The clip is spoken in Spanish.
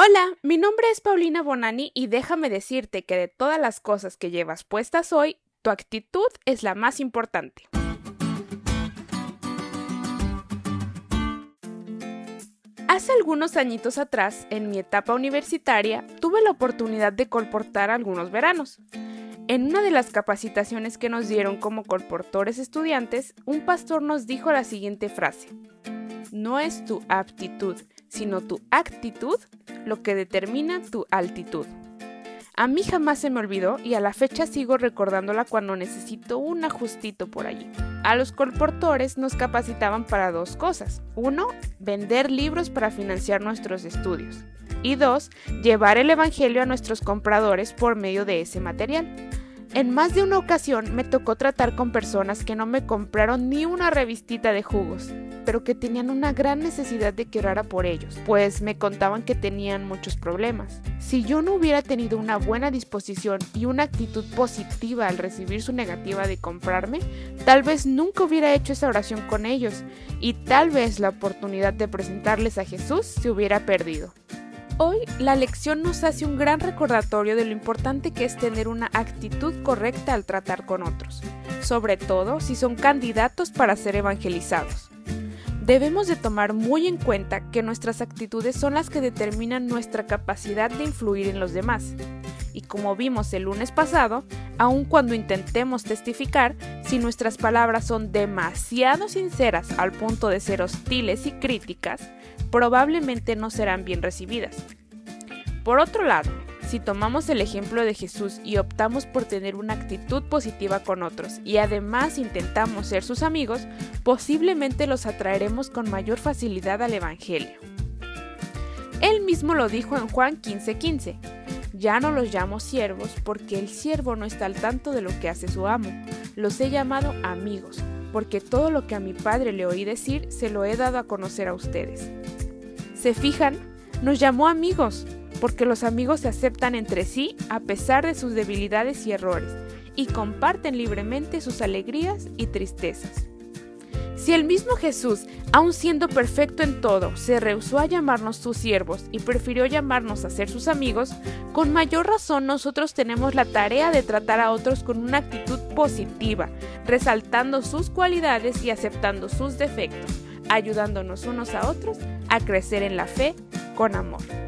Hola, mi nombre es Paulina Bonani y déjame decirte que de todas las cosas que llevas puestas hoy, tu actitud es la más importante. Hace algunos añitos atrás, en mi etapa universitaria, tuve la oportunidad de colportar algunos veranos. En una de las capacitaciones que nos dieron como colportores estudiantes, un pastor nos dijo la siguiente frase. No es tu aptitud, sino tu actitud lo que determina tu altitud. A mí jamás se me olvidó y a la fecha sigo recordándola cuando necesito un ajustito por allí. A los colportores nos capacitaban para dos cosas. Uno, vender libros para financiar nuestros estudios. Y dos, llevar el Evangelio a nuestros compradores por medio de ese material. En más de una ocasión me tocó tratar con personas que no me compraron ni una revistita de jugos, pero que tenían una gran necesidad de que orara por ellos, pues me contaban que tenían muchos problemas. Si yo no hubiera tenido una buena disposición y una actitud positiva al recibir su negativa de comprarme, tal vez nunca hubiera hecho esa oración con ellos y tal vez la oportunidad de presentarles a Jesús se hubiera perdido. Hoy la lección nos hace un gran recordatorio de lo importante que es tener una actitud correcta al tratar con otros, sobre todo si son candidatos para ser evangelizados. Debemos de tomar muy en cuenta que nuestras actitudes son las que determinan nuestra capacidad de influir en los demás. Y como vimos el lunes pasado, aun cuando intentemos testificar, si nuestras palabras son demasiado sinceras al punto de ser hostiles y críticas, probablemente no serán bien recibidas. Por otro lado, si tomamos el ejemplo de Jesús y optamos por tener una actitud positiva con otros y además intentamos ser sus amigos, posiblemente los atraeremos con mayor facilidad al Evangelio. Él mismo lo dijo en Juan 15:15. Ya no los llamo siervos porque el siervo no está al tanto de lo que hace su amo. Los he llamado amigos, porque todo lo que a mi padre le oí decir se lo he dado a conocer a ustedes. ¿Se fijan? Nos llamó amigos, porque los amigos se aceptan entre sí a pesar de sus debilidades y errores, y comparten libremente sus alegrías y tristezas. Si el mismo Jesús, aun siendo perfecto en todo, se rehusó a llamarnos sus siervos y prefirió llamarnos a ser sus amigos, con mayor razón nosotros tenemos la tarea de tratar a otros con una actitud positiva, resaltando sus cualidades y aceptando sus defectos, ayudándonos unos a otros a crecer en la fe con amor.